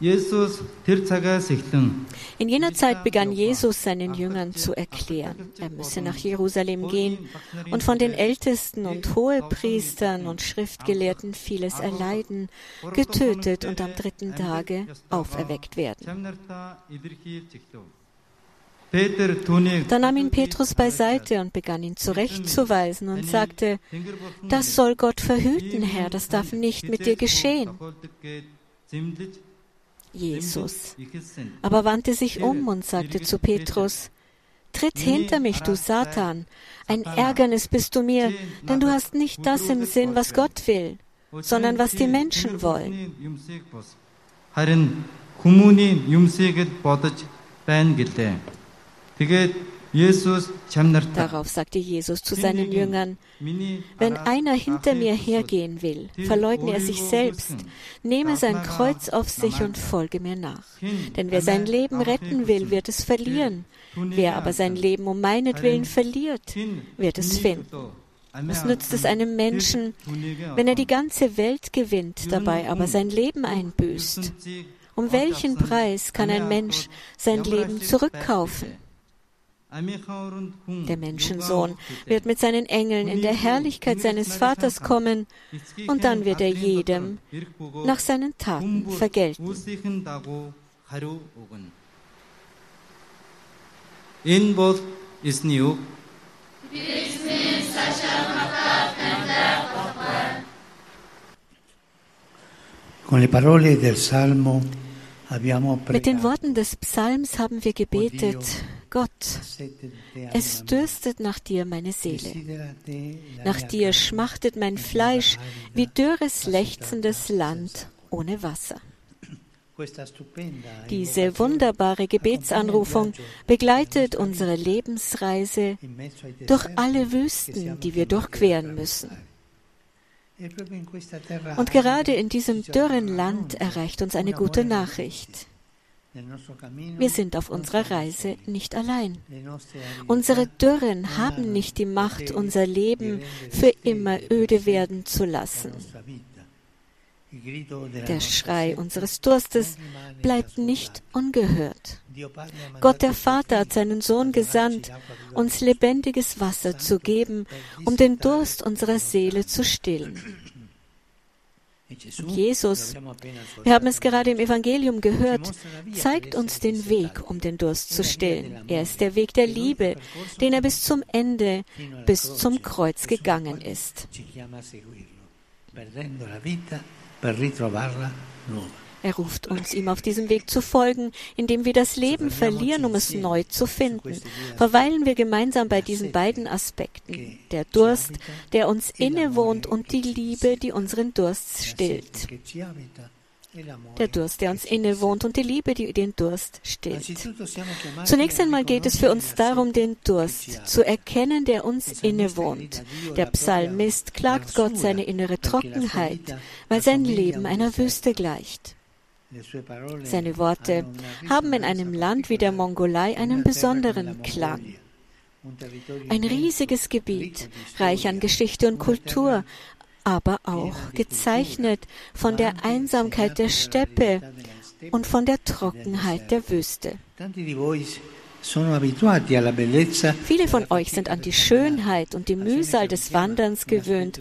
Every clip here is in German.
In jener Zeit begann Jesus seinen Jüngern zu erklären, er müsse nach Jerusalem gehen und von den Ältesten und Hohepriestern und Schriftgelehrten vieles erleiden, getötet und am dritten Tage auferweckt werden. Da nahm ihn Petrus beiseite und begann ihn zurechtzuweisen und sagte, das soll Gott verhüten, Herr, das darf nicht mit dir geschehen. Jesus. Aber wandte sich um und sagte zu Petrus, Tritt hinter mich, du Satan, ein Ärgernis bist du mir, denn du hast nicht das im Sinn, was Gott will, sondern was die Menschen wollen. Darauf sagte Jesus zu seinen Jüngern, wenn einer hinter mir hergehen will, verleugne er sich selbst, nehme sein Kreuz auf sich und folge mir nach. Denn wer sein Leben retten will, wird es verlieren. Wer aber sein Leben um meinetwillen verliert, wird es finden. Was nützt es einem Menschen, wenn er die ganze Welt gewinnt, dabei aber sein Leben einbüßt? Um welchen Preis kann ein Mensch sein Leben zurückkaufen? Der Menschensohn wird mit seinen Engeln in der Herrlichkeit seines Vaters kommen und dann wird er jedem nach seinen Taten vergelten. Mit den Worten des Psalms haben wir gebetet, Gott, es dürstet nach dir meine Seele. Nach dir schmachtet mein Fleisch wie dürres, lechzendes Land ohne Wasser. Diese wunderbare Gebetsanrufung begleitet unsere Lebensreise durch alle Wüsten, die wir durchqueren müssen. Und gerade in diesem dürren Land erreicht uns eine gute Nachricht. Wir sind auf unserer Reise nicht allein. Unsere Dürren haben nicht die Macht, unser Leben für immer öde werden zu lassen. Der Schrei unseres Durstes bleibt nicht ungehört. Gott der Vater hat seinen Sohn gesandt, uns lebendiges Wasser zu geben, um den Durst unserer Seele zu stillen. Jesus, wir haben es gerade im Evangelium gehört, zeigt uns den Weg, um den Durst zu stillen. Er ist der Weg der Liebe, den er bis zum Ende, bis zum Kreuz gegangen ist. Er ruft uns, ihm auf diesem Weg zu folgen, indem wir das Leben verlieren, um es neu zu finden. Verweilen wir gemeinsam bei diesen beiden Aspekten. Der Durst, der uns innewohnt und die Liebe, die unseren Durst stillt der Durst, der uns innewohnt und die Liebe, die den Durst stillt. Zunächst einmal geht es für uns darum, den Durst zu erkennen, der uns innewohnt. Der Psalmist klagt Gott seine innere Trockenheit, weil sein Leben einer Wüste gleicht. Seine Worte haben in einem Land wie der Mongolei einen besonderen Klang. Ein riesiges Gebiet, reich an Geschichte und Kultur, aber auch gezeichnet von der Einsamkeit der Steppe und von der Trockenheit der Wüste. Viele von euch sind an die Schönheit und die Mühsal des Wanderns gewöhnt.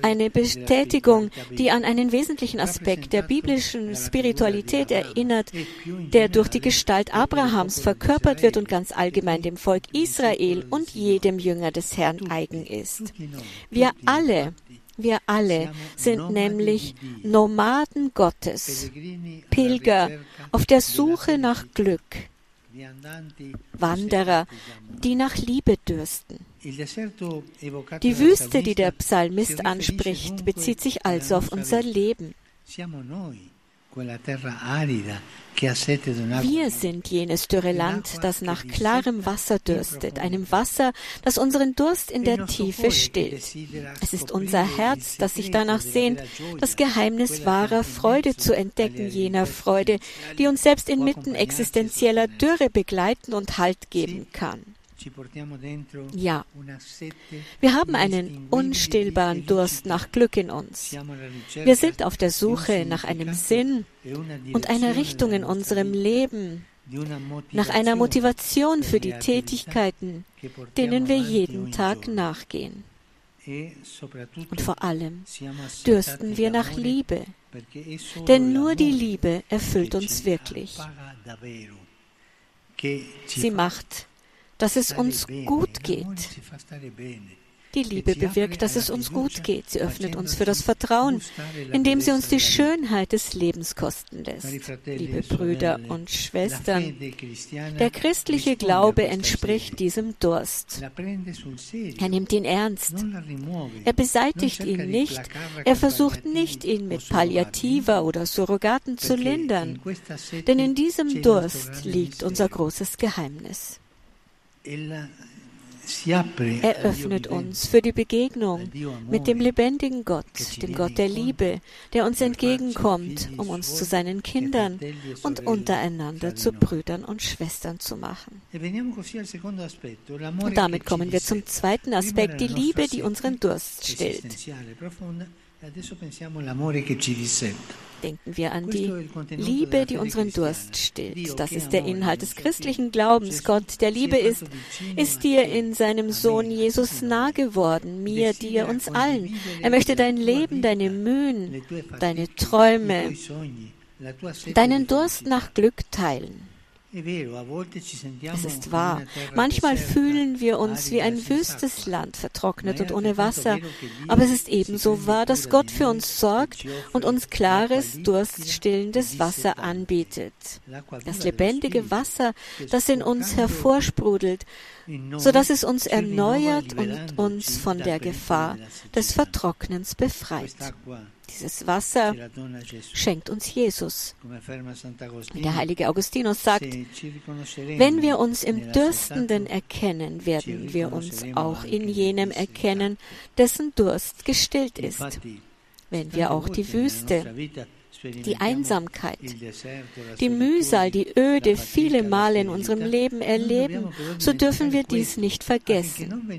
Eine Bestätigung, die an einen wesentlichen Aspekt der biblischen Spiritualität erinnert, der durch die Gestalt Abrahams verkörpert wird und ganz allgemein dem Volk Israel und jedem Jünger des Herrn eigen ist. Wir alle wir alle sind nämlich Nomaden Gottes, Pilger auf der Suche nach Glück, Wanderer, die nach Liebe dürsten. Die Wüste, die der Psalmist anspricht, bezieht sich also auf unser Leben. Wir sind jenes dürre Land, das nach klarem Wasser dürstet, einem Wasser, das unseren Durst in der Tiefe stillt. Es ist unser Herz, das sich danach sehnt, das Geheimnis wahrer Freude zu entdecken, jener Freude, die uns selbst inmitten existenzieller Dürre begleiten und Halt geben kann. Ja, wir haben einen unstillbaren Durst nach Glück in uns. Wir sind auf der Suche nach einem Sinn und einer Richtung in unserem Leben, nach einer Motivation für die Tätigkeiten, denen wir jeden Tag nachgehen. Und vor allem dürsten wir nach Liebe, denn nur die Liebe erfüllt uns wirklich. Sie macht dass es uns gut geht. Die Liebe bewirkt, dass es uns gut geht. Sie öffnet uns für das Vertrauen, indem sie uns die Schönheit des Lebens kosten lässt. Liebe Brüder und Schwestern, der christliche Glaube entspricht diesem Durst. Er nimmt ihn ernst. Er beseitigt ihn nicht. Er versucht nicht, ihn mit Palliativer oder Surrogaten zu lindern. Denn in diesem Durst liegt unser großes Geheimnis. Er öffnet uns für die Begegnung mit dem lebendigen Gott, dem Gott der Liebe, der uns entgegenkommt, um uns zu seinen Kindern e und untereinander zu Brüdern und Schwestern zu machen. E und damit kommen wir zum zweiten Aspekt, die Liebe, die unseren Durst stillt. Denken wir an die Liebe, die unseren Durst stillt. Das ist der Inhalt des christlichen Glaubens. Gott, der Liebe ist, ist dir in seinem Sohn Jesus nah geworden, mir, dir, uns allen. Er möchte dein Leben, deine Mühen, deine Träume, deinen Durst nach Glück teilen. Es ist wahr. Manchmal fühlen wir uns wie ein wüstes Land, vertrocknet und ohne Wasser. Aber es ist ebenso wahr, dass Gott für uns sorgt und uns klares, durststillendes Wasser anbietet. Das lebendige Wasser, das in uns hervorsprudelt, so dass es uns erneuert und uns von der Gefahr des Vertrocknens befreit. Dieses Wasser schenkt uns Jesus. Der heilige Augustinus sagt, wenn wir uns im Dürstenden erkennen, werden wir uns auch in jenem erkennen, dessen Durst gestillt ist. Wenn wir auch die Wüste, die Einsamkeit, die Mühsal, die Öde viele Male in unserem Leben erleben, so dürfen wir dies nicht vergessen.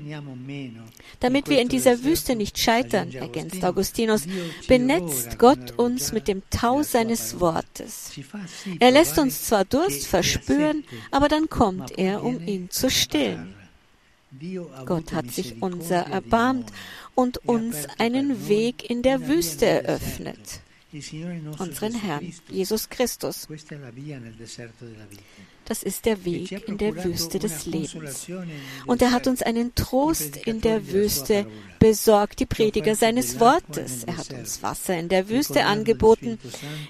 Damit wir in dieser Wüste nicht scheitern, ergänzt Augustinus, benetzt Gott uns mit dem Tau seines Wortes. Er lässt uns zwar Durst verspüren, aber dann kommt er, um ihn zu stillen. Gott hat sich unser erbarmt und uns einen Weg in der Wüste eröffnet unseren Herrn, Jesus Christus. Das ist der Weg in der Wüste des Lebens. Und er hat uns einen Trost in der Wüste besorgt, die Prediger seines Wortes. Er hat uns Wasser in der Wüste angeboten,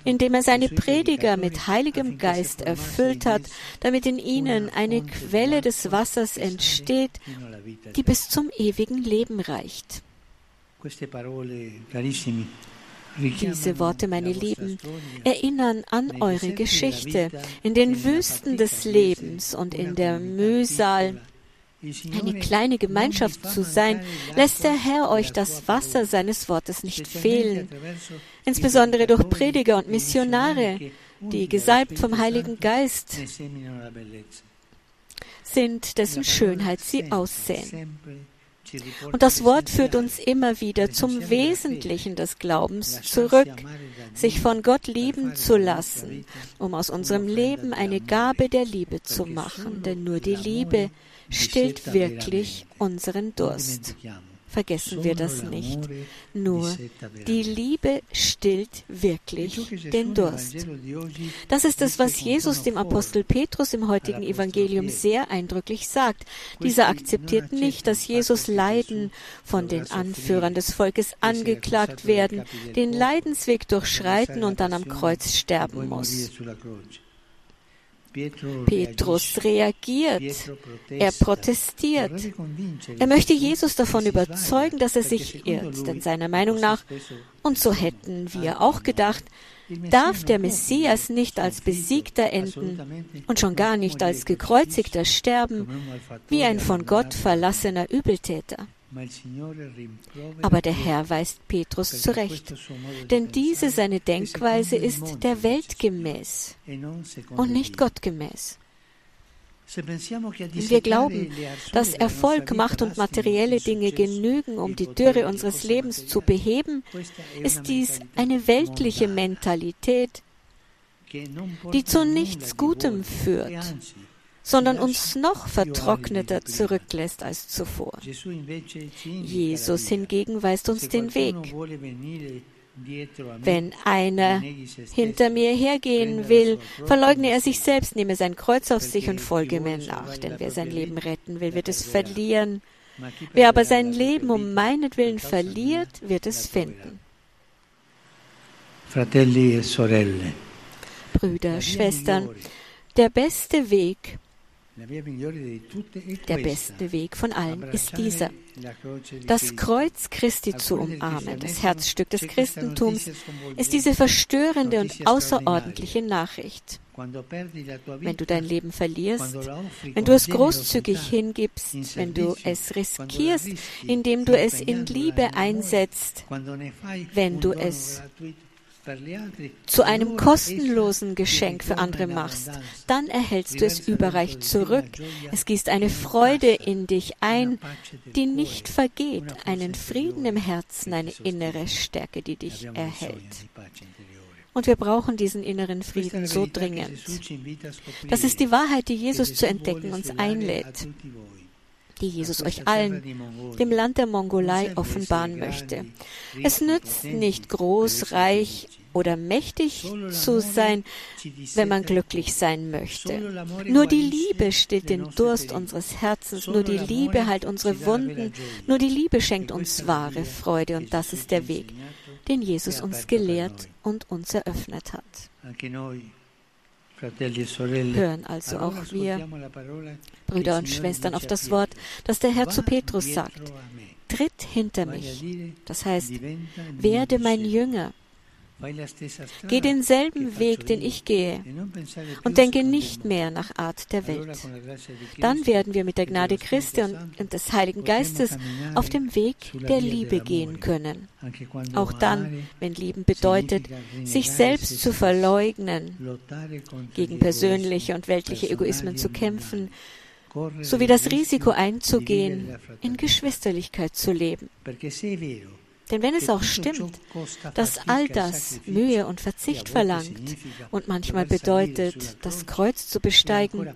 indem er seine Prediger mit Heiligem Geist erfüllt hat, damit in ihnen eine Quelle des Wassers entsteht, die bis zum ewigen Leben reicht. Diese Worte, meine Lieben, erinnern an eure Geschichte. In den Wüsten des Lebens und in der Mühsal eine kleine Gemeinschaft zu sein, lässt der Herr euch das Wasser seines Wortes nicht fehlen, insbesondere durch Prediger und Missionare, die gesalbt vom Heiligen Geist sind, dessen Schönheit sie aussehen. Und das Wort führt uns immer wieder zum Wesentlichen des Glaubens zurück, sich von Gott lieben zu lassen, um aus unserem Leben eine Gabe der Liebe zu machen, denn nur die Liebe stillt wirklich unseren Durst. Vergessen wir das nicht. Nur die Liebe stillt wirklich den Durst. Das ist es, was Jesus dem Apostel Petrus im heutigen Evangelium sehr eindrücklich sagt. Dieser akzeptiert nicht, dass Jesus Leiden von den Anführern des Volkes angeklagt werden, den Leidensweg durchschreiten und dann am Kreuz sterben muss. Petrus reagiert, er protestiert. Er möchte Jesus davon überzeugen, dass er sich irrt, denn seiner Meinung nach, und so hätten wir auch gedacht, darf der Messias nicht als Besiegter enden und schon gar nicht als gekreuzigter sterben, wie ein von Gott verlassener Übeltäter. Aber der Herr weist Petrus zurecht, denn diese seine Denkweise ist der Welt gemäß und nicht Gott gemäß. Wenn wir glauben, dass Erfolg, Macht und materielle Dinge genügen, um die Dürre unseres Lebens zu beheben, ist dies eine weltliche Mentalität, die zu nichts Gutem führt, sondern uns noch vertrockneter zurücklässt als zuvor. Jesus hingegen weist uns den Weg. Wenn einer hinter mir hergehen will, verleugne er sich selbst, nehme sein Kreuz auf sich und folge mir nach. Denn wer sein Leben retten will, wird es verlieren. Wer aber sein Leben um meinetwillen verliert, wird es finden. E. Brüder, Schwestern, der beste Weg, der beste Weg von allen ist dieser, das Kreuz Christi zu umarmen. Das Herzstück des Christentums ist diese verstörende und außerordentliche Nachricht. Wenn du dein Leben verlierst, wenn du es großzügig hingibst, wenn du es riskierst, indem du es in Liebe einsetzt, wenn du es zu einem kostenlosen Geschenk für andere machst, dann erhältst du es überreich zurück. Es gießt eine Freude in dich ein, die nicht vergeht, einen Frieden im Herzen, eine innere Stärke, die dich erhält. Und wir brauchen diesen inneren Frieden so dringend. Das ist die Wahrheit, die Jesus zu entdecken uns einlädt die Jesus euch allen, dem Land der Mongolei, offenbaren möchte. Es nützt nicht groß, reich oder mächtig zu sein, wenn man glücklich sein möchte. Nur die Liebe stillt den Durst unseres Herzens, nur die Liebe heilt unsere Wunden, nur die Liebe schenkt uns wahre Freude und das ist der Weg, den Jesus uns gelehrt und uns eröffnet hat. Hören also auch wir, Brüder und Schwestern, auf das Wort, das der Herr zu Petrus sagt. Tritt hinter mich. Das heißt, werde mein Jünger. Geh denselben Weg, den ich gehe, und denke nicht mehr nach Art der Welt. Dann werden wir mit der Gnade Christi und des Heiligen Geistes auf dem Weg der Liebe gehen können. Auch dann, wenn Lieben bedeutet, sich selbst zu verleugnen, gegen persönliche und weltliche Egoismen zu kämpfen, sowie das Risiko einzugehen, in Geschwisterlichkeit zu leben. Denn wenn es auch stimmt, dass all das Mühe und Verzicht verlangt und manchmal bedeutet, das Kreuz zu besteigen,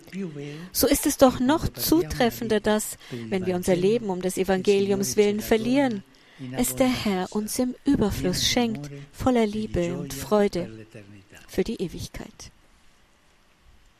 so ist es doch noch zutreffender, dass, wenn wir unser Leben um des Evangeliums willen verlieren, es der Herr uns im Überfluss schenkt, voller Liebe und Freude für die Ewigkeit.